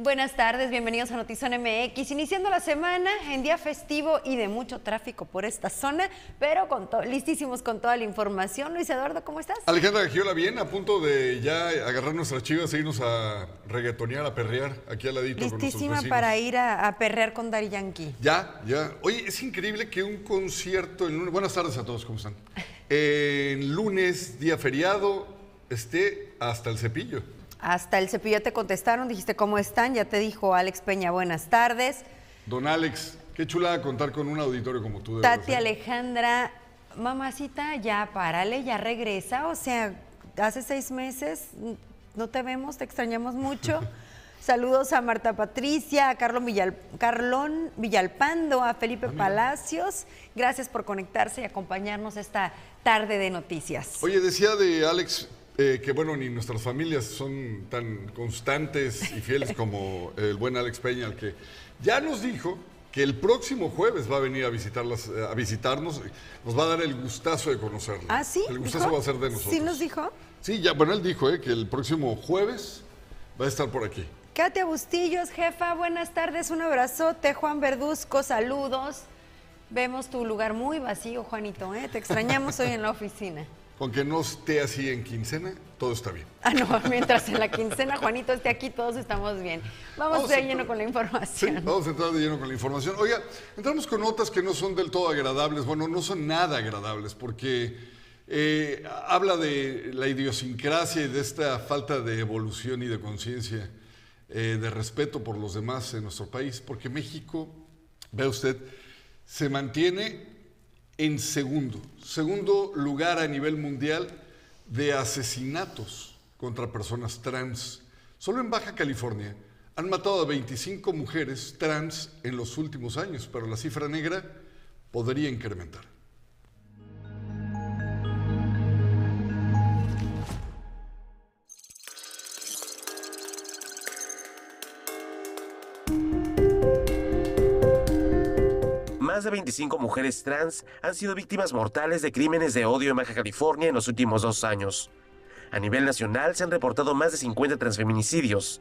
Buenas tardes, bienvenidos a Notizón MX. Iniciando la semana en día festivo y de mucho tráfico por esta zona, pero con listísimos con toda la información. Luis Eduardo, ¿cómo estás? Alejandra Giola, bien, a punto de ya agarrar nuestras chivas e irnos a reggaetonear, a perrear aquí al ladito. Listísima para ir a, perrear con Dari Yankee. Ya, ya. Oye, es increíble que un concierto en lunes. Buenas tardes a todos, ¿cómo están? En lunes, día feriado, esté hasta el cepillo. Hasta el cepillo te contestaron, dijiste cómo están, ya te dijo Alex Peña, buenas tardes. Don Alex, qué chula contar con un auditorio como tú. Tati Alejandra, mamacita, ya párale, ya regresa, o sea, hace seis meses no te vemos, te extrañamos mucho. Saludos a Marta Patricia, a Carlón, Carlón Villalpando, a Felipe Palacios. Gracias por conectarse y acompañarnos esta tarde de noticias. Oye, decía de Alex eh, que bueno, ni nuestras familias son tan constantes y fieles como el buen Alex Peña, al que ya nos dijo que el próximo jueves va a venir a, visitarlas, eh, a visitarnos, nos va a dar el gustazo de conocerlo. ¿Ah, sí? El gustazo va a ser de nosotros. ¿Sí nos dijo? Sí, ya, bueno, él dijo eh, que el próximo jueves va a estar por aquí. Katia Bustillos, jefa, buenas tardes, un abrazote. Juan Verduzco, saludos. Vemos tu lugar muy vacío, Juanito, ¿eh? Te extrañamos hoy en la oficina. Con que no esté así en quincena, todo está bien. Ah, no, mientras en la quincena Juanito esté aquí, todos estamos bien. Vamos, de lleno con la información. Sí, vamos a entrar de lleno con la información. Oiga, entramos con notas que no son del todo agradables. Bueno, no son nada agradables porque eh, habla de la idiosincrasia y de esta falta de evolución y de conciencia, eh, de respeto por los demás en nuestro país. Porque México, vea usted, se mantiene en segundo, segundo lugar a nivel mundial de asesinatos contra personas trans. Solo en Baja California han matado a 25 mujeres trans en los últimos años, pero la cifra negra podría incrementar. Más de 25 mujeres trans han sido víctimas mortales de crímenes de odio en Baja California en los últimos dos años. A nivel nacional se han reportado más de 50 transfeminicidios.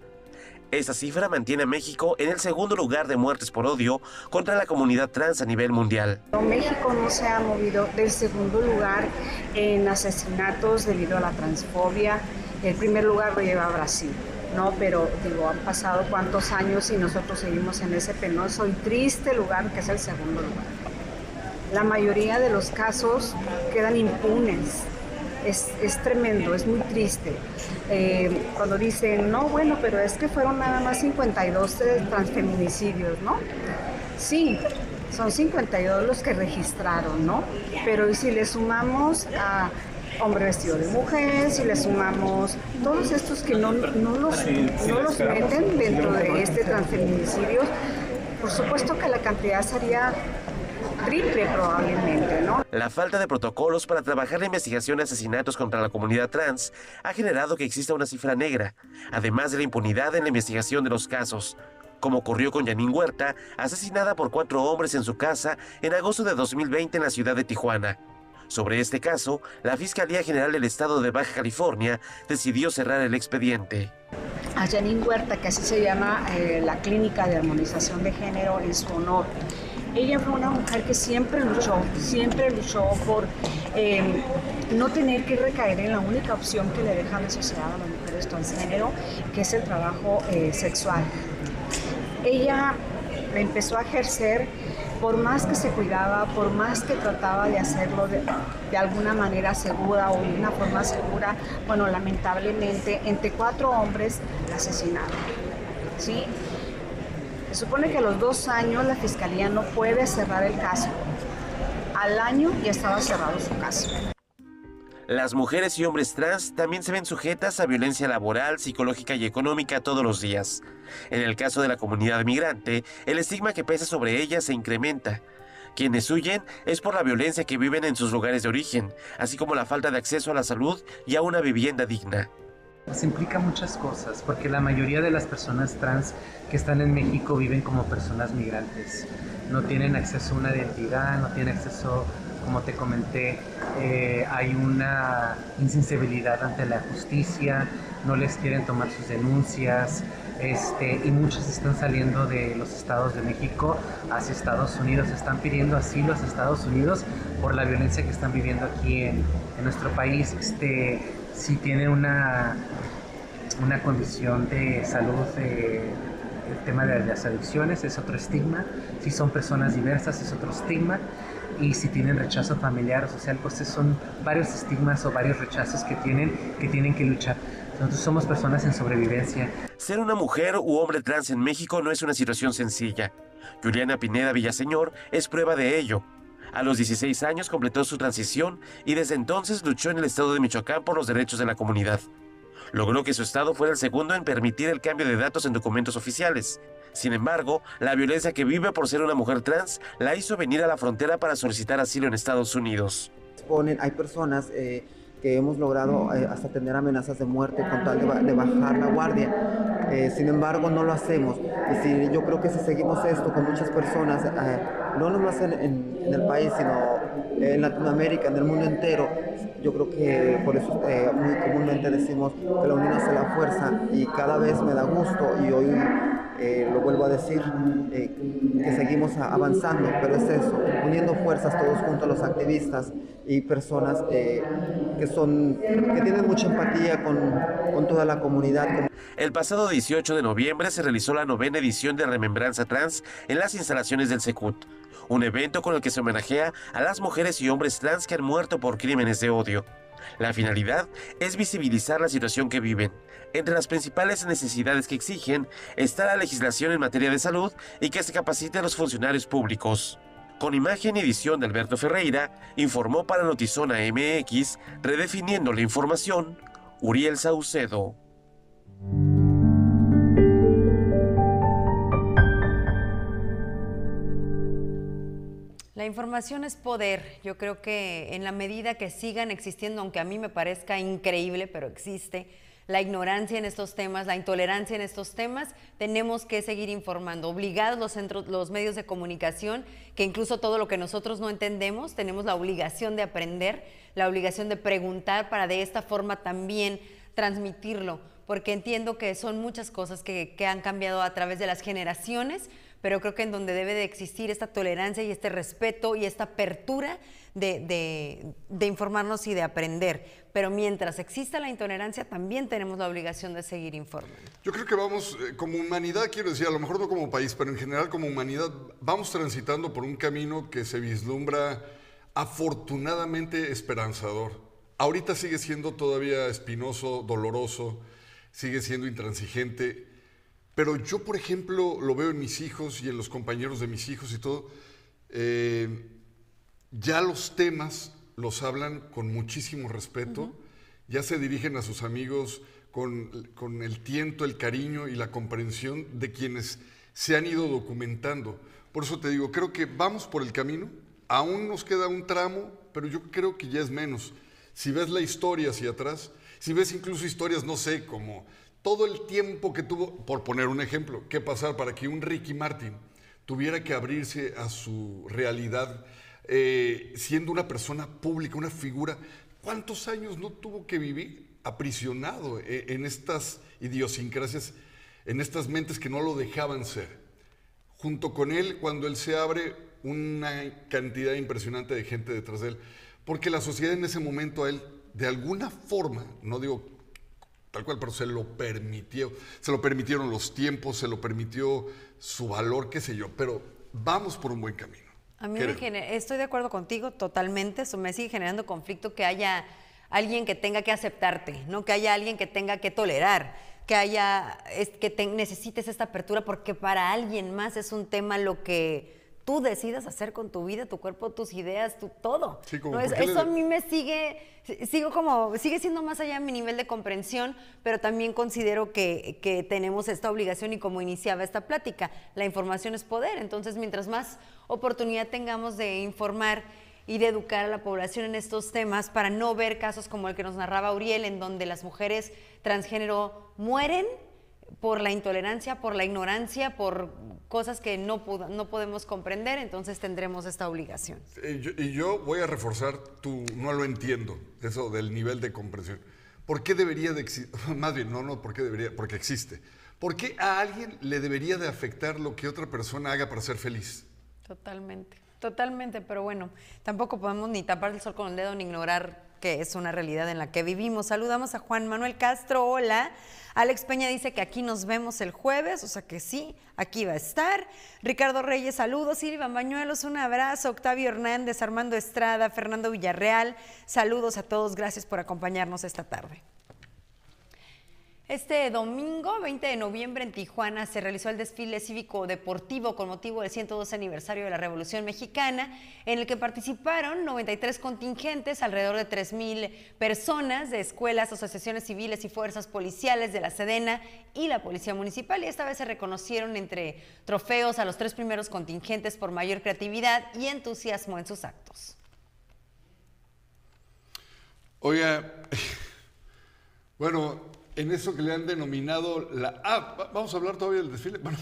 Esta cifra mantiene a México en el segundo lugar de muertes por odio contra la comunidad trans a nivel mundial. México no se ha movido del segundo lugar en asesinatos debido a la transfobia. El primer lugar lo lleva Brasil. ¿No? Pero digo, han pasado cuántos años y nosotros seguimos en ese penoso y triste lugar que es el segundo lugar. La mayoría de los casos quedan impunes. Es, tremendo, es muy triste. Eh, cuando dicen, no, bueno, pero es que fueron nada más 52 transfeminicidios, ¿no? Sí, son 52 los que registraron, ¿no? Pero si le sumamos a hombre vestido de mujer, si le sumamos todos estos que no, los, no los meten dentro de este transfeminicidio, por supuesto que la cantidad sería triple probablemente, ¿no? La falta de protocolos para trabajar la investigación de asesinatos contra la comunidad trans ha generado que exista una cifra negra, además de la impunidad en la investigación de los casos como ocurrió con Janine Huerta, asesinada por cuatro hombres en su casa en agosto de 2020 en la ciudad de Tijuana. Sobre este caso, la Fiscalía General del Estado de Baja California decidió cerrar el expediente. A Janine Huerta, que así se llama eh, la Clínica de Armonización de Género en su honor. Ella fue una mujer que siempre luchó, siempre luchó por eh, no tener que recaer en la única opción que le deja la sociedad a las mujeres transgénero, que es el trabajo eh, sexual. Ella empezó a ejercer por más que se cuidaba, por más que trataba de hacerlo de, alguna manera segura o de una forma segura, bueno, lamentablemente entre cuatro hombres la asesinaron. ¿sí? Se supone que a los dos años la fiscalía no puede cerrar el caso. Al año ya estaba cerrado su caso. Las mujeres y hombres trans también se ven sujetas a violencia laboral, psicológica y económica todos los días. En el caso de la comunidad migrante, el estigma que pesa sobre ellas se incrementa. Quienes huyen es por la violencia que viven en sus lugares de origen, así como la falta de acceso a la salud y a una vivienda digna. Se implica muchas cosas, porque la mayoría de las personas trans que están en México viven como personas migrantes. No tienen acceso a una identidad, no tienen acceso como te comenté, eh, hay una insensibilidad ante la justicia, no les quieren tomar sus denuncias, este, y muchos están saliendo de los estados de México hacia Estados Unidos, están pidiendo asilo a Estados Unidos por la violencia que están viviendo aquí en, nuestro país. Este, si tienen una, una condición de salud, eh, el tema de las adicciones es otro estigma, si son personas diversas es otro estigma y si tienen rechazo familiar o social, pues son varios estigmas o varios rechazos que tienen que tienen que luchar. Nosotros somos personas en sobrevivencia. Ser una mujer u hombre trans en México no es una situación sencilla. Juliana Pineda Villaseñor es prueba de ello. A los 16 años completó su transición y desde entonces luchó en el estado de Michoacán por los derechos de la comunidad. Logró que su estado fuera el segundo en permitir el cambio de datos en documentos oficiales sin embargo, la violencia que vive por ser una mujer trans la hizo venir a la frontera para solicitar asilo en Estados Unidos. hay personas eh, que hemos logrado eh, hasta tener amenazas de muerte con tal de, bajar la guardia. Eh, sin embargo, no lo hacemos. Y yo creo que si seguimos esto con muchas personas, no nomás en, en, el país, sino en Latinoamérica, en el mundo entero, yo creo que por eso muy comúnmente decimos que la unión hace la fuerza y cada vez me da gusto y hoy eh, lo vuelvo a decir, eh, que seguimos avanzando, pero es eso, uniendo fuerzas todos juntos los activistas y personas eh, que, son, que tienen mucha empatía con, con toda la comunidad. El pasado 18 de noviembre se realizó la novena edición de Remembranza Trans en las instalaciones del Secut, un evento con el que se homenajea a las mujeres y hombres trans que han muerto por crímenes de odio. La finalidad es visibilizar la situación que viven. Entre las principales necesidades que exigen está la legislación en materia de salud y que se capacite a los funcionarios públicos. Con imagen y edición de Alberto Ferreira, informó para Notizona MX, redefiniendo la información, Uriel Saucedo. La información es poder. Yo creo que en la medida que sigan existiendo, aunque a mí me parezca increíble, pero existe, la ignorancia en estos temas, la intolerancia en estos temas, tenemos que seguir informando. Obligados los, medios de comunicación, que incluso todo lo que nosotros no entendemos, tenemos la obligación de aprender, la obligación de preguntar para de esta forma también transmitirlo, porque entiendo que son muchas cosas que han cambiado a través de las generaciones pero creo que en donde debe de existir esta tolerancia y este respeto y esta apertura de, informarnos y de aprender. Pero mientras exista la intolerancia, también tenemos la obligación de seguir informando. Yo creo que vamos, eh, como humanidad, quiero decir, a lo mejor no como país, pero en general como humanidad, vamos transitando por un camino que se vislumbra afortunadamente esperanzador. Ahorita sigue siendo todavía espinoso, doloroso, sigue siendo intransigente, pero yo, por ejemplo, lo veo en mis hijos y en los compañeros de mis hijos y todo. Eh, ya los temas los hablan con muchísimo respeto, ya se dirigen a sus amigos con, con, el tiento, el cariño y la comprensión de quienes se han ido documentando. Por eso te digo, creo que vamos por el camino, aún nos queda un tramo, pero yo creo que ya es menos. Si ves la historia hacia atrás, si ves incluso historias, no sé, como todo el tiempo que tuvo, por poner un ejemplo, que pasar para que un Ricky Martin tuviera que abrirse a su realidad eh, siendo una persona pública, una figura, ¿cuántos años no tuvo que vivir aprisionado eh, en estas idiosincrasias, en estas mentes que no lo dejaban ser? Junto con él, cuando él se abre, una cantidad impresionante de gente detrás de él, porque la sociedad en ese momento a él, de alguna forma, no digo tal cual, pero se lo permitió. Se lo permitieron los tiempos, se lo permitió su valor, qué sé yo, pero vamos por un buen camino. A mí me genera, estoy de acuerdo contigo totalmente, eso me sigue generando conflicto que haya alguien que tenga que aceptarte, no que haya alguien que tenga que tolerar, que haya que necesites esta apertura porque para alguien más es un tema lo que tú decidas hacer con tu vida, tu cuerpo, tus ideas, tu todo. Sí, como, ¿no? ¿por Es- qué le- eso a mí me sigue, sigo como, sigue siendo más allá de mi nivel de comprensión, pero también considero que, que tenemos esta obligación y como iniciaba esta plática, la información es poder. Entonces, mientras más oportunidad tengamos de informar y de educar a la población en estos temas para no ver casos como el que nos narraba Uriel, en donde las mujeres transgénero mueren por la intolerancia, por la ignorancia, por cosas que no, no podemos comprender, entonces tendremos esta obligación. Yo- y yo voy a reforzar tu no lo entiendo, eso del nivel de comprensión. ¿Por qué debería de existir? Más bien, no, no, ¿por qué debería? Porque existe. ¿Por qué a alguien le debería de afectar lo que otra persona haga para ser feliz? Totalmente, totalmente, pero bueno, tampoco podemos ni tapar el sol con el dedo ni ignorar que es una realidad en la que vivimos. Saludamos a Juan Manuel Castro, hola. Alex Peña dice que aquí nos vemos el jueves, o sea que sí, aquí va a estar. Ricardo Reyes, saludos. Silva Bañuelos, un abrazo. Octavio Hernández, Armando Estrada, Fernando Villarreal, saludos a todos, gracias por acompañarnos esta tarde. Este domingo, 20 de noviembre, en Tijuana se realizó el desfile cívico-deportivo con motivo del 112 aniversario de la Revolución Mexicana, en el que participaron 93 contingentes, alrededor de 3.000 personas de escuelas, asociaciones civiles y fuerzas policiales de la Sedena y la Policía Municipal. Y esta vez se reconocieron entre trofeos a los tres primeros contingentes por mayor creatividad y entusiasmo en sus actos. Oiga, bueno, en eso que le han denominado la... Ah, va- vamos a hablar todavía del desfile. Bueno,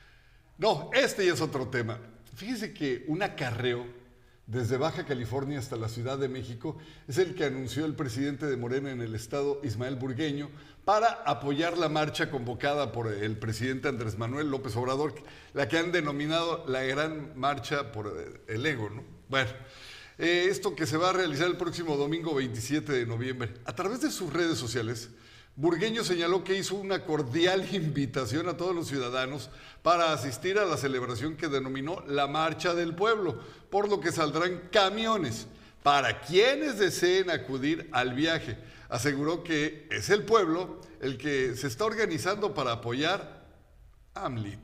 no, este ya es otro tema. Fíjese que un acarreo desde Baja California hasta la Ciudad de México es el que anunció el presidente de Morena en el estado, Ismael Burgueño, para apoyar la marcha convocada por el presidente Andrés Manuel López Obrador, la que han denominado la gran marcha por eh, el ego, ¿no? Bueno, eh, esto que se va a realizar el próximo domingo 27 de noviembre. A través de sus redes sociales, Burgueño señaló que hizo una cordial invitación a todos los ciudadanos para asistir a la celebración que denominó la Marcha del Pueblo, por lo que saldrán camiones para quienes deseen acudir al viaje. Aseguró que es el pueblo el que se está organizando para apoyar a AMLIT.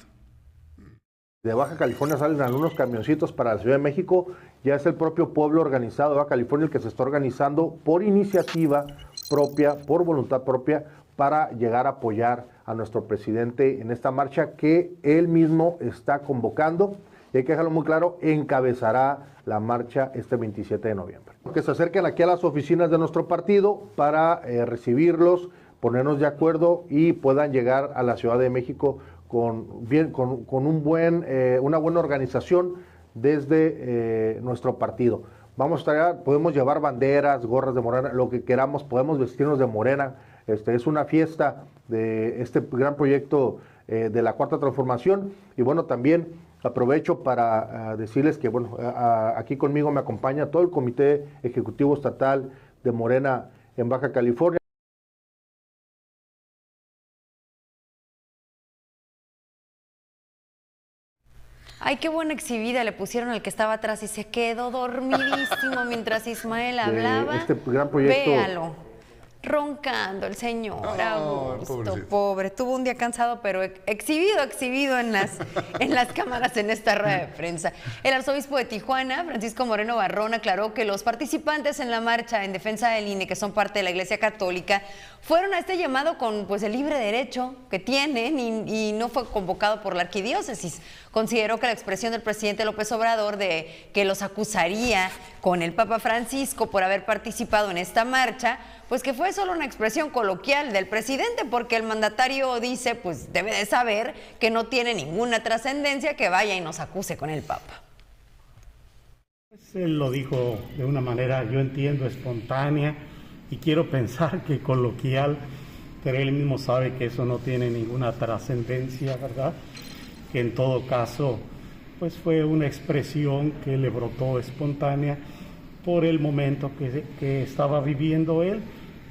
De Baja California salen algunos camioncitos para la Ciudad de México. Ya es el propio pueblo organizado de Baja California el que se está organizando por iniciativa propia, por voluntad propia, para llegar a apoyar a nuestro presidente en esta marcha que él mismo está convocando. Y hay que dejarlo muy claro, encabezará la marcha este 27 de noviembre. Que se acerquen aquí a las oficinas de nuestro partido para eh, recibirlos, ponernos de acuerdo y puedan llegar a la Ciudad de México con, bien, con, con un buen, eh, una buena organización desde eh, nuestro partido. Vamos a estar, podemos llevar banderas, gorras de morena, lo que queramos, podemos vestirnos de morena. Este, es una fiesta de este gran proyecto eh, de la Cuarta Transformación. Y bueno, también aprovecho para ah, decirles que bueno, a- a- aquí conmigo me acompaña todo el Comité Ejecutivo Estatal de Morena en Baja California. Ay, qué buena exhibida le pusieron al que estaba atrás y se quedó dormidísimo mientras Ismael hablaba. este gran proyecto. Véalo. Roncando el señor, Ay, Augusto, pobrecito. pobre. Tuvo un día cansado, pero ex- exhibido, exhibido en las, en las cámaras en esta rueda de prensa. El arzobispo de Tijuana, Francisco Moreno Barrón, aclaró que los participantes en la marcha en defensa del INE, que son parte de la Iglesia Católica, fueron a este llamado con pues, el libre derecho que tienen y, y no fue convocado por la arquidiócesis. Consideró que la expresión del presidente López Obrador de que los acusaría con el Papa Francisco por haber participado en esta marcha, pues que fue solo una expresión coloquial del presidente, porque el mandatario dice, pues debe de saber que no tiene ninguna trascendencia que vaya y nos acuse con el Papa. Él lo dijo de una manera, yo entiendo, espontánea y quiero pensar que coloquial, pero él mismo sabe que eso no tiene ninguna trascendencia, ¿verdad? Que en todo caso, pues fue una expresión que le brotó espontánea por el momento que, que estaba viviendo él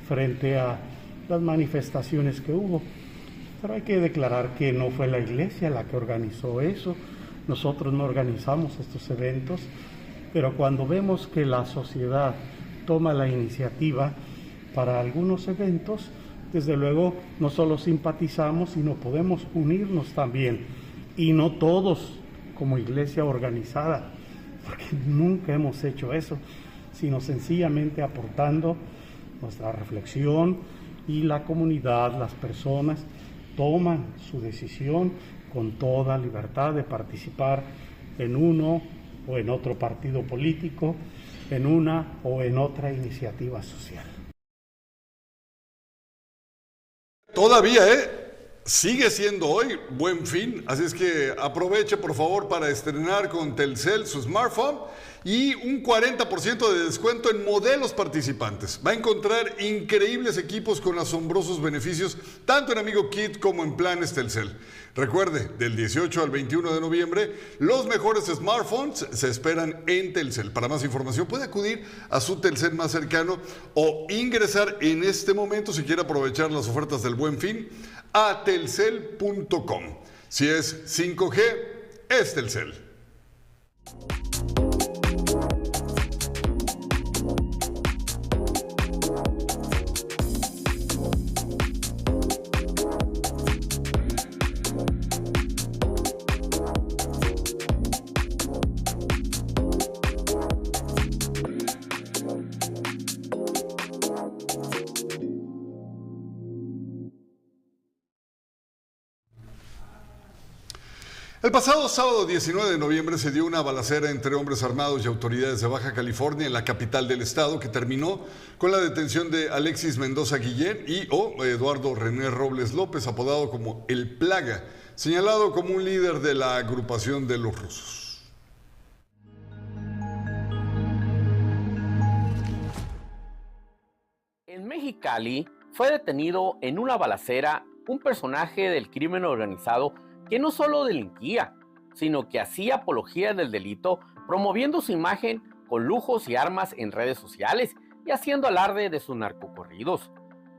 frente a las manifestaciones que hubo. Pero hay que declarar que no fue la iglesia la que organizó eso, nosotros no organizamos estos eventos, pero cuando vemos que la sociedad toma la iniciativa para algunos eventos, desde luego no solo simpatizamos, sino podemos unirnos también. Y no todos como iglesia organizada, porque nunca hemos hecho eso, sino sencillamente aportando nuestra reflexión y la comunidad, las personas, toman su decisión con toda libertad de participar en uno o en otro partido político, en una o en otra iniciativa social. Todavía, ¿eh? Sigue siendo hoy buen fin, así es que aproveche por favor para estrenar con Telcel su smartphone y un 40% de descuento en modelos participantes. Va a encontrar increíbles equipos con asombrosos beneficios, tanto en Amigo Kit como en planes Telcel. Recuerde, del 18 al 21 de noviembre, los mejores smartphones se esperan en Telcel. Para más información puede acudir a su Telcel más cercano o ingresar en este momento si quiere aprovechar las ofertas del buen fin a telcel.com. Si es 5G, es Telcel. El pasado sábado 19 de noviembre se dio una balacera entre hombres armados y autoridades de Baja California en la capital del estado que terminó con la detención de Alexis Mendoza Guillén y o Eduardo René Robles López, apodado como El Plaga, señalado como un líder de la agrupación de los rusos. En Mexicali fue detenido en una balacera un personaje del crimen organizado que no solo delinquía, sino que hacía apología del delito promoviendo su imagen con lujos y armas en redes sociales y haciendo alarde de sus narcocorridos.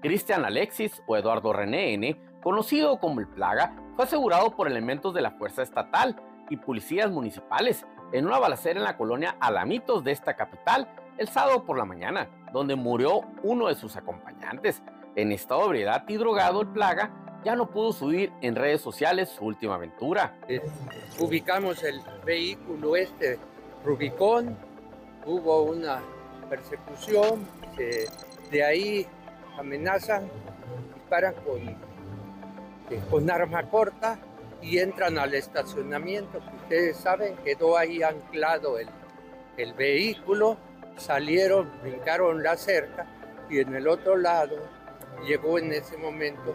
Cristian Alexis o Eduardo René N., conocido como el Plaga, fue asegurado por elementos de la Fuerza Estatal y policías municipales en una balacera en la colonia Alamitos de esta capital el sábado por la mañana, donde murió uno de sus acompañantes. En estado de y drogado, el Plaga ya no pudo subir en redes sociales su última aventura. Ubicamos el vehículo este, Rubicón, hubo una persecución, de ahí amenazan, disparan con, eh, con arma corta y entran al estacionamiento. Ustedes saben, quedó ahí anclado el, el vehículo, salieron, brincaron la cerca y en el otro lado llegó en ese momento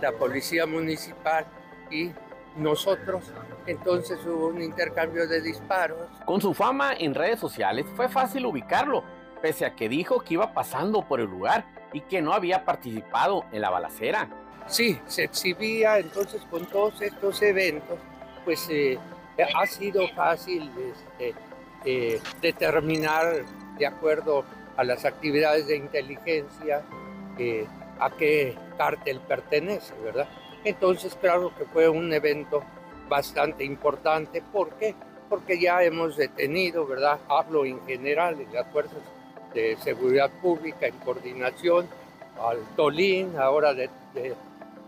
la policía municipal y nosotros. Entonces hubo un intercambio de disparos. Con su fama en redes sociales fue fácil ubicarlo, pese a que dijo que iba pasando por el lugar y que no había participado en la balacera. Sí, se exhibía entonces con todos estos eventos, pues eh, ha sido fácil este, eh, determinar de acuerdo a las actividades de inteligencia eh, a qué cártel pertenece, ¿verdad? Entonces, claro que fue un evento bastante importante. ¿Por qué? Porque ya hemos detenido, ¿verdad? Hablo en general de las fuerzas de seguridad pública en coordinación al Tolín, ahora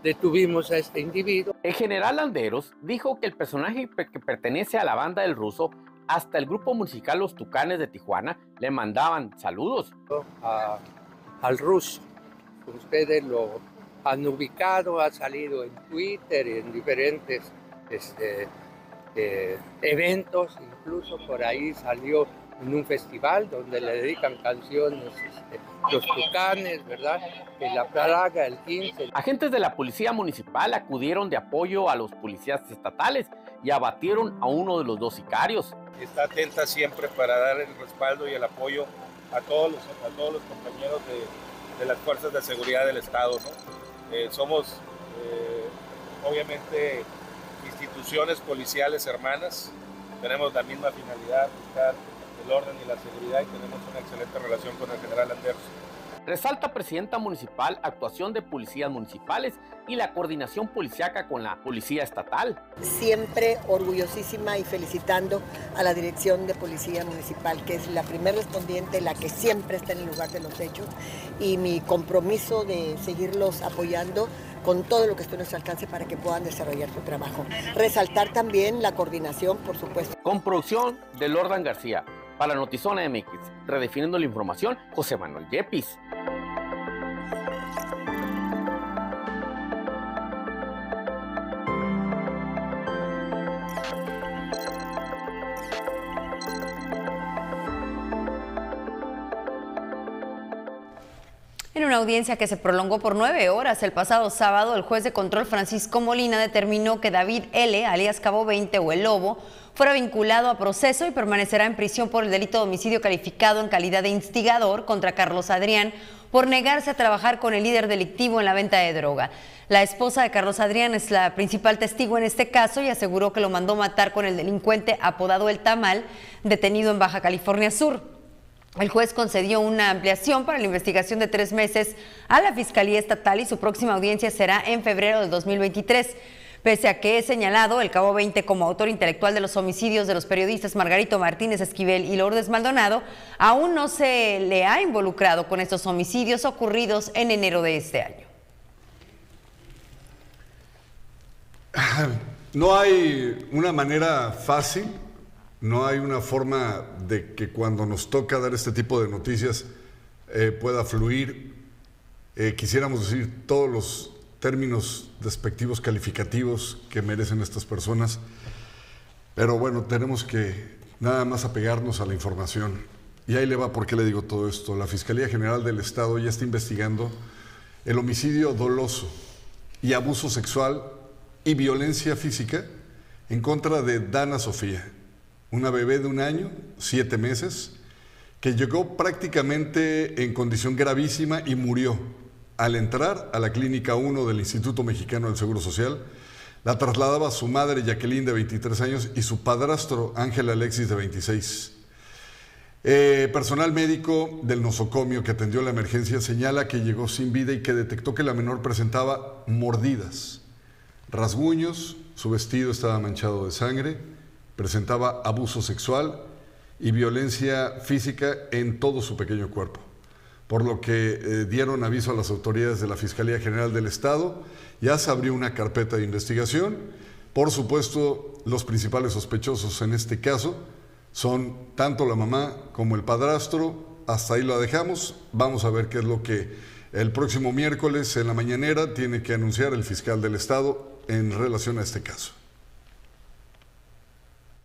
detuvimos a este individuo. El general Landeros dijo que el personaje que pertenece a la banda del ruso, hasta el grupo musical Los Tucanes de Tijuana, le mandaban saludos. al ruso ustedes lo han ubicado, ha salido en Twitter y en diferentes este, eh, eventos, incluso por ahí salió en un festival donde le dedican canciones este, los tucanes, ¿verdad? En la plaga, el 15. Agentes de la policía municipal acudieron de apoyo a los policías estatales y abatieron a uno de los dos sicarios. Está atenta siempre para dar el respaldo y el apoyo a todos los, a todos los compañeros de, de las fuerzas de seguridad del Estado. Eh, somos, eh, obviamente, instituciones policiales hermanas, tenemos la misma finalidad, buscar el orden y la seguridad y tenemos una excelente relación con el general Anderson. Resalta presidenta municipal actuación de policías municipales y la coordinación policiaca con la policía estatal. Siempre orgullosísima y felicitando a la dirección de policía municipal, que es la primer respondiente, la que siempre está en el lugar de los hechos, y mi compromiso de seguirlos apoyando con todo lo que esté a nuestro alcance para que puedan desarrollar su trabajo. Resaltar también la coordinación, por supuesto. Con producción de Lordan García. Para Notizona MX, redefiniendo la información, José Manuel Yepis. Una audiencia que se prolongó por nueve horas el pasado sábado, el juez de control Francisco Molina determinó que David L., alias Cabo 20 o El Lobo, fuera vinculado a proceso y permanecerá en prisión por el delito de homicidio calificado en calidad de instigador contra Carlos Adrián por negarse a trabajar con el líder delictivo en la venta de droga. La esposa de Carlos Adrián es la principal testigo en este caso y aseguró que lo mandó matar con el delincuente apodado El Tamal, detenido en Baja California Sur. El juez concedió una ampliación para la investigación de tres meses a la Fiscalía Estatal y su próxima audiencia será en febrero del 2023. Pese a que es señalado el Cabo 20 como autor intelectual de los homicidios de los periodistas Margarito Martínez Esquivel y Lourdes Maldonado, aún no se le ha involucrado con estos homicidios ocurridos en enero de este año. No hay una manera fácil no hay una forma de que cuando nos toca dar este tipo de noticias eh, pueda fluir. Eh, quisiéramos decir todos los términos despectivos calificativos que merecen estas personas, pero bueno, tenemos que nada más apegarnos a la información. Y ahí le va por qué le digo todo esto. La Fiscalía General del Estado ya está investigando el homicidio doloso y abuso sexual y violencia física en contra de Dana Sofía una bebé de un año, siete meses, que llegó prácticamente en condición gravísima y murió. Al entrar a la Clínica 1 del Instituto Mexicano del Seguro Social, la trasladaba su madre Jacqueline de 23 años y su padrastro Ángel Alexis de 26. Eh, personal médico del nosocomio que atendió la emergencia señala que llegó sin vida y que detectó que la menor presentaba mordidas, rasguños, su vestido estaba manchado de sangre, presentaba abuso sexual y violencia física en todo su pequeño cuerpo, por lo que eh, dieron aviso a las autoridades de la Fiscalía General del Estado, ya se abrió una carpeta de investigación, por supuesto los principales sospechosos en este caso son tanto la mamá como el padrastro, hasta ahí lo dejamos, vamos a ver qué es lo que el próximo miércoles en la mañanera tiene que anunciar el fiscal del Estado en relación a este caso.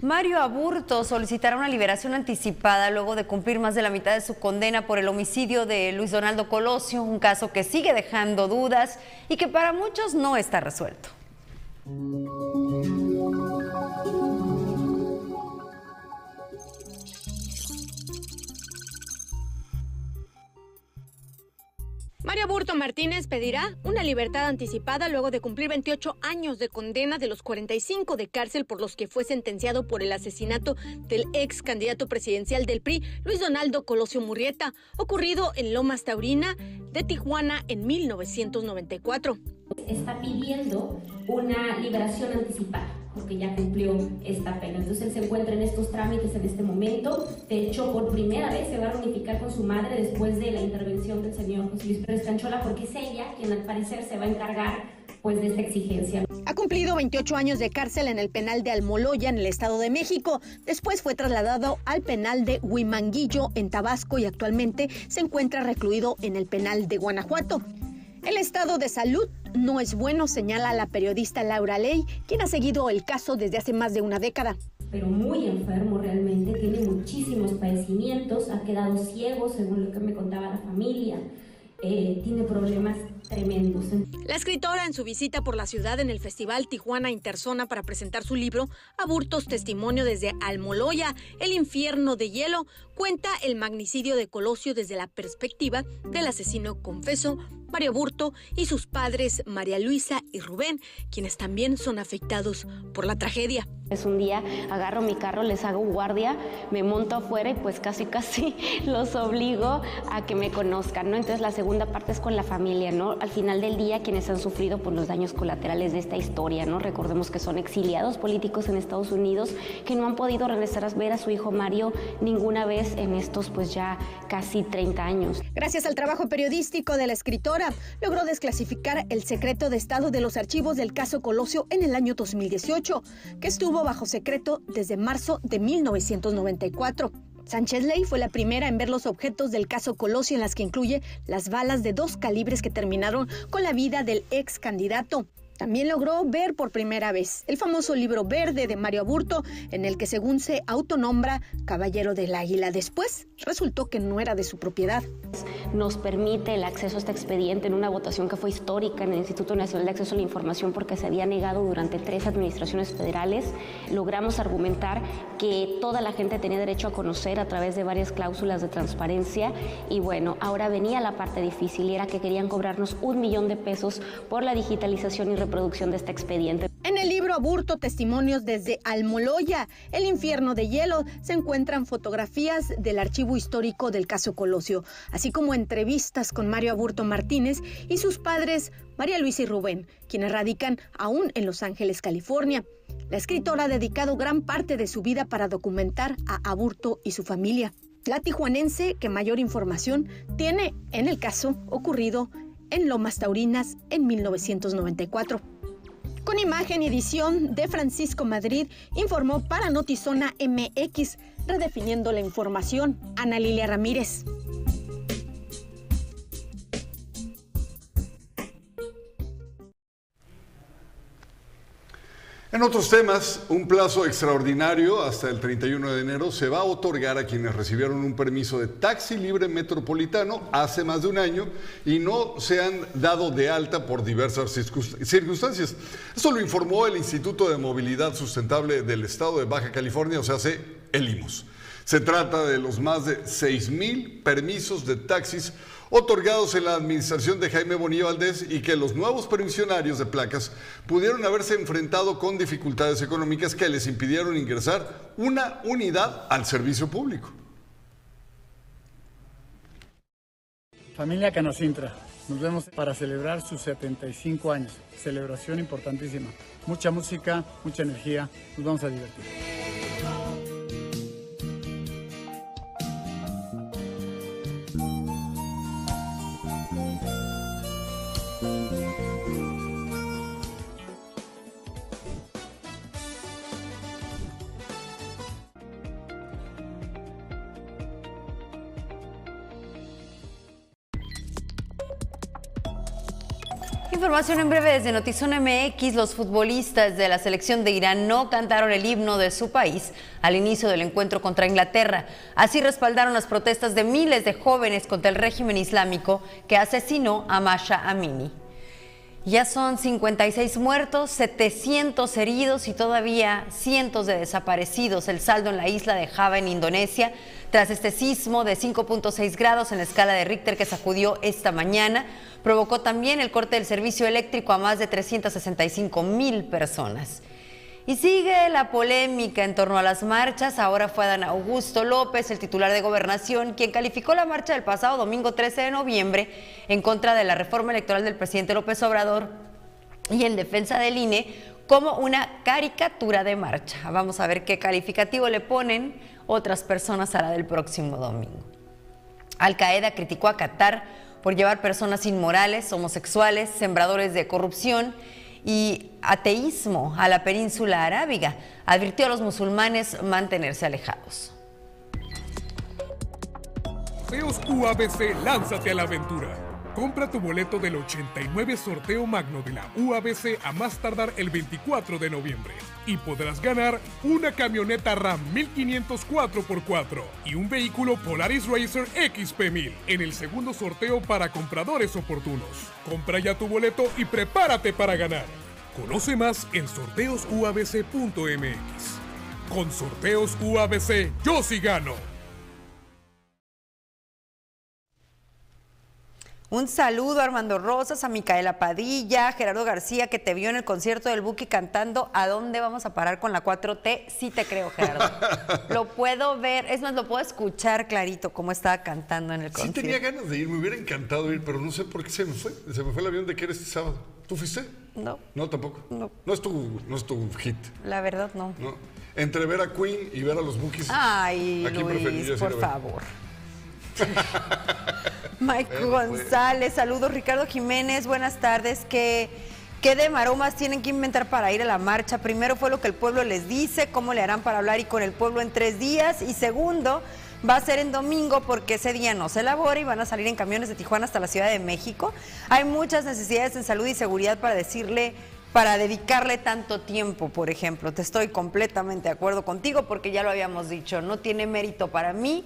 Mario Aburto solicitará una liberación anticipada luego de cumplir más de la mitad de su condena por el homicidio de Luis Donaldo Colosio, un caso que sigue dejando dudas y que para muchos no está resuelto. Mario Burto Martínez pedirá una libertad anticipada luego de cumplir 28 años de condena de los 45 de cárcel por los que fue sentenciado por el asesinato del ex candidato presidencial del PRI, Luis Donaldo Colosio Murrieta, ocurrido en Lomas Taurina de Tijuana en 1994. Está pidiendo una liberación anticipada porque ya cumplió esta pena. Entonces él se encuentra en estos trámites en este momento. De hecho, por primera vez se va a reunificar con su madre después de la intervención del señor José Luis Pérez Canchola, porque es ella quien al parecer se va a encargar pues de esta exigencia. Ha cumplido 28 años de cárcel en el penal de Almoloya en el Estado de México. Después fue trasladado al penal de Huimanguillo en Tabasco y actualmente se encuentra recluido en el penal de Guanajuato. El estado de salud no es bueno, señala la periodista Laura Ley, quien ha seguido el caso desde hace más de una década. pero muy enfermo realmente, tiene muchísimos padecimientos, ha quedado ciego según lo que me contaba la familia, eh, tiene problemas tremendos. La escritora en su visita por la ciudad en el Festival Tijuana Interzona para presentar su libro Aburtos Testimonio desde Almoloya, el infierno de hielo, cuenta el magnicidio de Colosio desde la perspectiva del asesino confeso Mario Burto y sus padres María Luisa y Rubén, quienes también son afectados por la tragedia. Es un día, agarro mi carro, les hago guardia, me monto afuera y pues casi casi los obligo a que me conozcan, ¿no? Entonces la segunda parte es con la familia, ¿no? Al final del día quienes han sufrido por los daños colaterales de esta historia, ¿no? Recordemos que son exiliados políticos en Estados Unidos que no han podido regresar a ver a su hijo Mario ninguna vez en estos pues ya casi 30 años. Gracias al trabajo periodístico de la logró desclasificar el secreto de estado de los archivos del caso Colosio en el año 2018, que estuvo bajo secreto desde marzo de 1994. Sánchez Ley fue la primera en ver los objetos del caso Colosio en las que incluye las balas de dos calibres que terminaron con la vida del ex candidato. También logró ver por primera vez el famoso libro verde de Mario Aburto, en el que según se autonombra Caballero del Águila. Después resultó que no era de su propiedad. Nos permite el acceso a este expediente en una votación que fue histórica en el Instituto Nacional de Acceso a la Información porque se había negado durante tres administraciones federales. Logramos argumentar que toda la gente tenía derecho a conocer a través de varias cláusulas de transparencia y bueno, ahora venía la parte difícil y era que querían cobrarnos un millón de pesos por la digitalización y producción de este expediente. En el libro Aburto, Testimonios desde Almoloya, el infierno de hielo, se encuentran fotografías del archivo histórico del caso Colosio, así como entrevistas con Mario Aburto Martínez y sus padres María Luisa y Rubén, quienes radican aún en Los Ángeles, California. La escritora ha dedicado gran parte de su vida para documentar a Aburto y su familia. La tijuanense que mayor información tiene en el caso ocurrido en Lomas Taurinas en 1994. Con imagen y edición de Francisco Madrid, informó para Notizona MX, redefiniendo la información, Ana Lilia Ramírez. En otros temas, un plazo extraordinario hasta el 31 de enero se va a otorgar a quienes recibieron un permiso de taxi libre metropolitano hace más de un año y no se han dado de alta por diversas circunstancias. Esto lo informó el Instituto de Movilidad Sustentable del Estado de Baja California, o sea, el IMUS. Se trata de los más de 6 mil permisos de taxis otorgados en la administración de Jaime Bonilla Valdés y que los nuevos permisionarios de placas pudieron haberse enfrentado con dificultades económicas que les impidieron ingresar una unidad al servicio público. Familia Canocintra, nos vemos para celebrar sus 75 años. Celebración importantísima. Mucha música, mucha energía, nos vamos a divertir. Información en breve desde Notizón MX. Los futbolistas de la selección de Irán no cantaron el himno de su país al inicio del encuentro contra Inglaterra. Así respaldaron las protestas de miles de jóvenes contra el régimen islámico que asesinó a Masha Amini. Ya son 56 muertos, 700 heridos y todavía cientos de desaparecidos. El saldo en la isla de Java, en Indonesia, tras este sismo de 5.6 grados en la escala de Richter que sacudió esta mañana, provocó también el corte del servicio eléctrico a más de 365 mil personas. Y sigue la polémica en torno a las marchas. Ahora fue Dan Augusto López, el titular de Gobernación, quien calificó la marcha del pasado domingo 13 de noviembre en contra de la reforma electoral del presidente López Obrador y en defensa del INE como una caricatura de marcha. Vamos a ver qué calificativo le ponen otras personas a la del próximo domingo. Al Qaeda criticó a Qatar por llevar personas inmorales, homosexuales, sembradores de corrupción y ateísmo a la península arábiga. Advirtió a los musulmanes mantenerse alejados. Lánzate a la aventura Compra tu boleto del 89 sorteo magno de la UABC a más tardar el 24 de noviembre y podrás ganar una camioneta RAM 1500 4x4 y un vehículo Polaris Racer XP1000 en el segundo sorteo para compradores oportunos. Compra ya tu boleto y prepárate para ganar. Conoce más en sorteosuabc.mx. Con sorteos UABC, yo sí gano. Un saludo a Armando Rosas, a Micaela Padilla, a Gerardo García, que te vio en el concierto del Buki cantando ¿A dónde vamos a parar con la 4T? Sí te creo, Gerardo. lo puedo ver, es más, lo puedo escuchar clarito cómo estaba cantando en el Sí concierto. tenía ganas de ir, me hubiera encantado ir, pero no sé por qué se me fue. Se me fue el avión de que era este sábado. ¿Tú fuiste? No. No, tampoco. No. No es tu, no es tu hit, La verdad, no. ¿no? Entre ver a Queen y ver a los Bookies. Ay, ¿a quién preferirías Luis, por favor. Mike Bueno, pues. González, saludos. Ricardo Jiménez, buenas tardes. ¿Qué, ¿Qué de maromas tienen que inventar para ir a la marcha? Primero fue lo que el pueblo les dice, cómo le harán para hablar y con el pueblo en tres días. Y segundo, va a ser en domingo porque ese día no se elabora y van a salir en camiones de Tijuana hasta la Ciudad de México. Hay muchas necesidades en salud y seguridad para decirle para dedicarle tanto tiempo, por ejemplo. Te estoy completamente de acuerdo contigo porque ya lo habíamos dicho, no tiene mérito para mí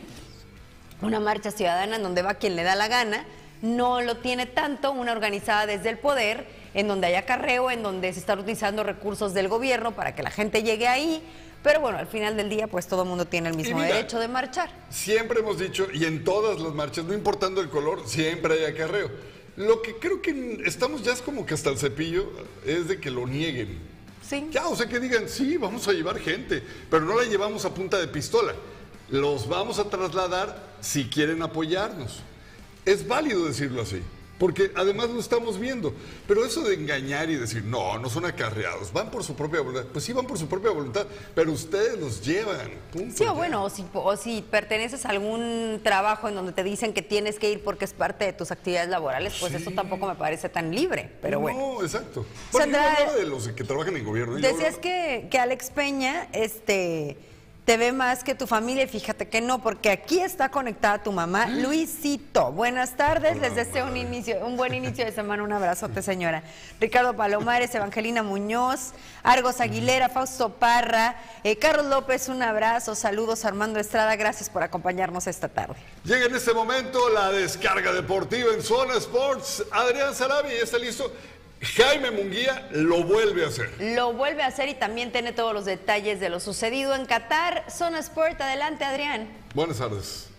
una marcha ciudadana en donde va quien le da la gana, no lo tiene tanto una organizada desde el poder, en donde hay acarreo, en donde se están utilizando recursos del gobierno para que la gente llegue ahí. Pero bueno, al final del día, pues todo el mundo tiene el mismo mira, derecho de marchar. Siempre hemos dicho, y en todas las marchas, no importando el color, siempre hay acarreo. Lo que creo que estamos ya es como que hasta el cepillo es de que lo nieguen. Sí. Ya, o sea, que digan, sí, vamos a llevar gente, pero no la llevamos a punta de pistola. Los vamos a trasladar si quieren apoyarnos. Es válido decirlo así, porque además lo estamos viendo. Pero eso de engañar y decir, no, no son acarreados, van por su propia voluntad. Pues sí, van por su propia voluntad, pero ustedes los llevan. Punto. Sí, o bueno, o si, o si perteneces a algún trabajo en donde te dicen que tienes que ir porque es parte de tus actividades laborales, pues eso tampoco me parece tan libre. Pero bueno. No, exacto. Bueno, Sandra, de los que trabajan en gobierno. Decías que, que Alex Peña este, te ve más que tu familia y fíjate que no, porque aquí está conectada tu mamá, Luisito. Buenas tardes, les deseo un, inicio, un buen inicio de semana, un abrazote señora. Ricardo Palomares, Evangelina Muñoz, Argos Aguilera, Fausto Parra, eh, Carlos López, un abrazo, saludos Armando Estrada, gracias por acompañarnos esta tarde. Llega en este momento la descarga deportiva en Zona Sports. Adrián Sarabi está listo. Jaime Munguía lo vuelve a hacer. Lo vuelve a hacer y también tiene todos los detalles de lo sucedido en Qatar. Zona Sport, adelante Adrián. Buenas tardes.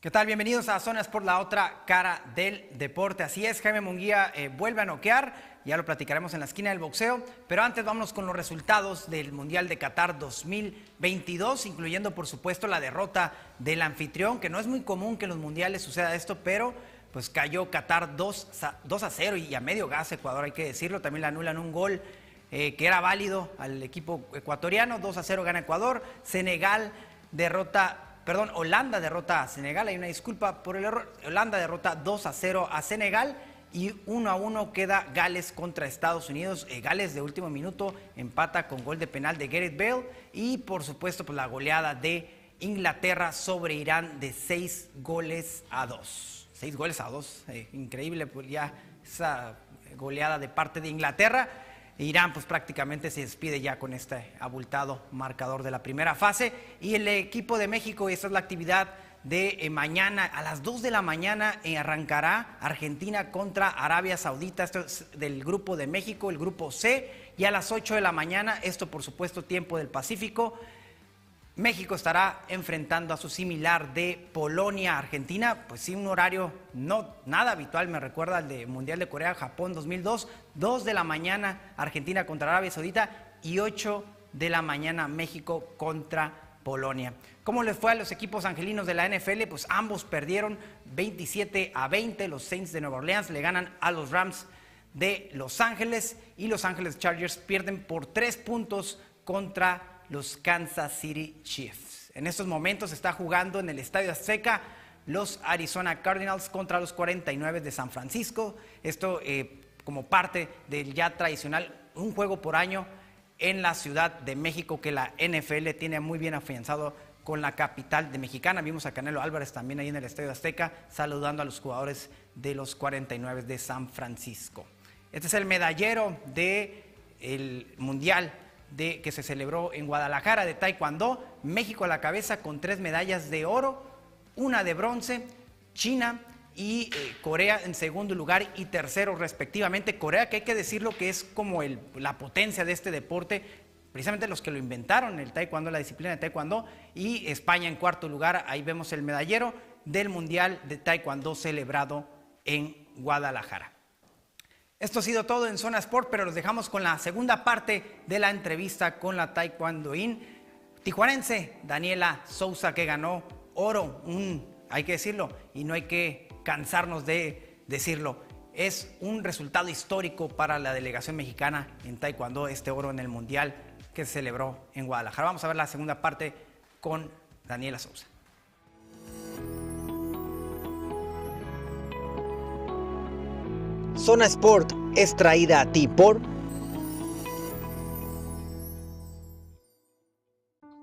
¿Qué tal? Bienvenidos a Zonas por la otra cara del deporte. Así es, Jaime Munguía eh, vuelve a noquear, ya lo platicaremos en la esquina del boxeo, pero antes vámonos con los resultados del Mundial de Qatar 2022, incluyendo por supuesto la derrota del anfitrión, que no es muy común que en los mundiales suceda esto, pero pues cayó Qatar 2, a- 2 a 0 y a medio gas Ecuador, hay que decirlo, también le anulan un gol eh, que era válido al equipo ecuatoriano, 2 a 0 gana Ecuador, Senegal derrota perdón, Holanda derrota a Senegal, hay una disculpa por el error, Holanda derrota 2 a 0 a Senegal y 1 a 1 queda Gales contra Estados Unidos, Eh, Gales de último minuto empata con gol de penal de Gareth Bale y por supuesto pues la goleada de Inglaterra sobre Irán de 6 goles a 2. 6 goles a 2, eh, increíble pues ya esa goleada de parte de Inglaterra. Irán pues prácticamente se despide ya con este abultado marcador de la primera fase. Y el equipo de México, esta es la actividad de eh, mañana a las 2 de la mañana eh, arrancará Argentina contra Arabia Saudita, esto es del grupo de México, el grupo C, y a las 8 de la mañana, esto por supuesto tiempo del Pacífico, México estará enfrentando a su similar de Polonia, Argentina, pues sí, un horario no nada habitual, me recuerda al de Mundial de Corea, Japón 2002, 2 de la mañana Argentina contra Arabia Saudita y 8 de la mañana México contra Polonia. ¿Cómo les fue a los equipos angelinos de la NFL? Pues ambos perdieron 27 a 20, los Saints de Nueva Orleans le ganan a los Rams de Los Ángeles y Los Ángeles Chargers pierden por 3 puntos contra los Kansas City Chiefs. En estos momentos está jugando en el Estadio Azteca los Arizona Cardinals contra los 49 de San Francisco. Esto eh, como parte del ya tradicional un juego por año en la Ciudad de México que la NFL tiene muy bien afianzado con la capital de Mexicana. Vimos a Canelo Álvarez también ahí en el Estadio Azteca saludando a los jugadores de los 49 de San Francisco. Este es el medallero del Mundial de, que se celebró en Guadalajara de Taekwondo. México a la cabeza con tres medallas de oro, una de bronce, China y eh, Corea en segundo lugar y tercero respectivamente. Corea que hay que decirlo que es como el, la potencia de este deporte, precisamente los que lo inventaron, el taekwondo, la disciplina de taekwondo, y España en cuarto lugar, ahí vemos el medallero del Mundial de Taekwondo celebrado en Guadalajara. Esto ha sido todo en Zona Sport, pero los dejamos con la segunda parte de la entrevista con la Taekwondoín tijuanense Daniela Sousa, que ganó oro, un, hay que decirlo, y no hay que cansarnos de decirlo. Es un resultado histórico para la delegación mexicana en Taekwondo, este oro en el Mundial que se celebró en Guadalajara. Vamos a ver la segunda parte con Daniela Sousa. Zona Sport es traída a ti por...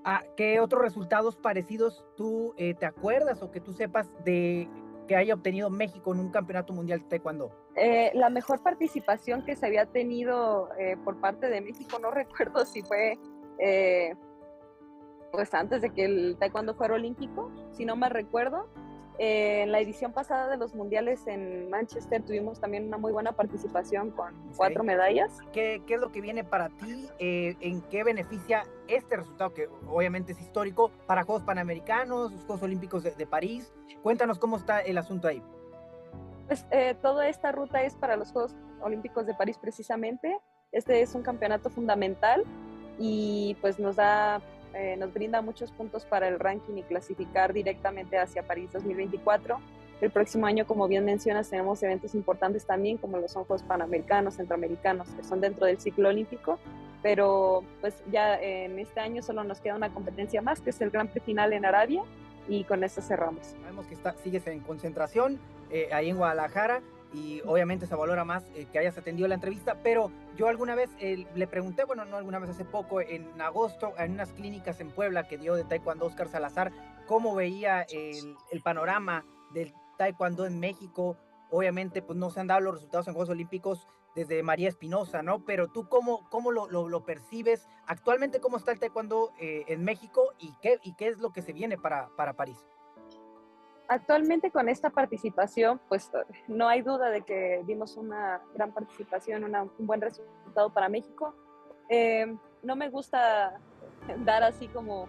Ah, ¿Qué otros resultados parecidos tú eh, te acuerdas o que tú sepas de que haya obtenido México en un campeonato mundial de taekwondo? Eh, la mejor participación que se había tenido eh, por parte de México, no recuerdo si fue pues antes de que el taekwondo fuera olímpico, si no me recuerdo, eh, en la edición pasada de los mundiales en Manchester tuvimos también una muy buena participación con cuatro medallas. ¿Qué, ¿Qué, es lo que viene para ti? Eh, ¿En qué beneficia este resultado que obviamente es histórico para Juegos Panamericanos, los Juegos Olímpicos de, París? Cuéntanos cómo está el asunto ahí. Pues eh, toda esta ruta es para los Juegos Olímpicos de París precisamente. Este es un campeonato fundamental y pues nos da eh, nos brinda muchos puntos para el ranking y clasificar directamente hacia París 2024. El próximo año, como bien mencionas, tenemos eventos importantes también, como los Juegos Panamericanos, Centroamericanos, que son dentro del ciclo olímpico, pero pues ya en este año solo nos queda una competencia más, que es el Gran Prix Final en Arabia, y con eso cerramos. Sabemos que está, sigues en concentración eh, ahí en Guadalajara y obviamente se valora más eh, que hayas atendido la entrevista, pero yo alguna vez eh, le pregunté, bueno, no alguna vez hace poco, en agosto, en unas clínicas en Puebla que dio de Taekwondo Oscar Salazar, cómo veía el, el panorama del Taekwondo en México. Obviamente, pues no se han dado los resultados en Juegos Olímpicos desde María Espinosa, ¿no? Pero tú, ¿cómo, cómo lo, lo, percibes? Actualmente, ¿cómo está el Taekwondo eh, en México y qué, y qué es lo que se viene para, para París? Actualmente con esta participación, pues no hay duda de que dimos una gran participación, un buen resultado para México. Eh, no me gusta dar así como,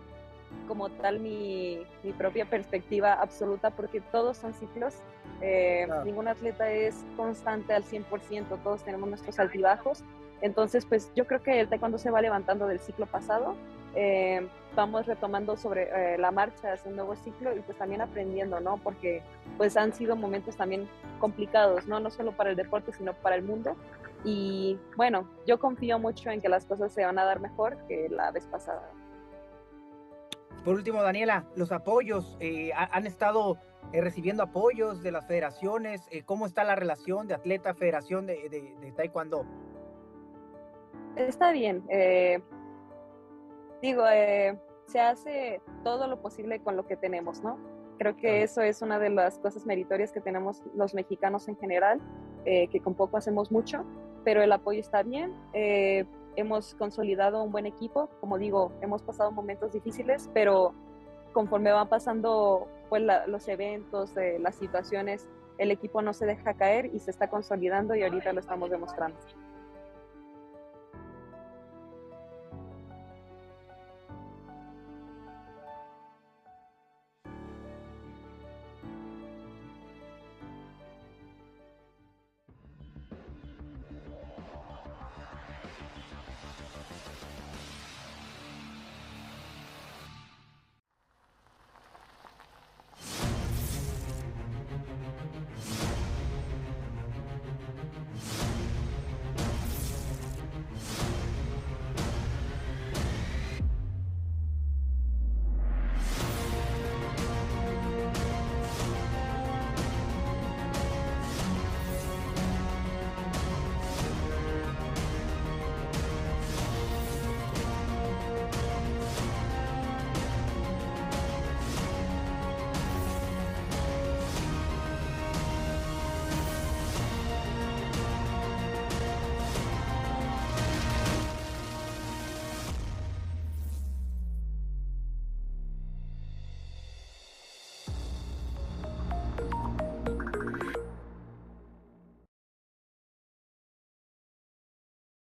como tal mi, mi propia perspectiva absoluta porque todos son ciclos. Eh, ningún atleta es constante al 100%, todos tenemos nuestros altibajos. Entonces, pues yo creo que el taekwondo se va levantando del ciclo pasado eh, vamos retomando sobre eh, la marcha hacia un nuevo ciclo y pues también aprendiendo, ¿no? Porque pues han sido momentos también complicados, ¿no? No solo para el deporte, sino para el mundo. Y bueno, yo confío mucho en que las cosas se van a dar mejor que la vez pasada. Por último, Daniela, los apoyos, eh, han estado recibiendo apoyos de las federaciones, ¿cómo está la relación de atleta-federación de, de, de, Taekwondo? Está bien, digo, eh, se hace todo lo posible con lo que tenemos, ¿no? Creo que eso es una de las cosas meritorias que tenemos los mexicanos en general, eh, que con poco hacemos mucho, pero el apoyo está bien. Eh, hemos consolidado un buen equipo, como digo, hemos pasado momentos difíciles, pero conforme van pasando pues, los eventos, las situaciones, el equipo no se deja caer y se está consolidando y ahorita lo estamos demostrando.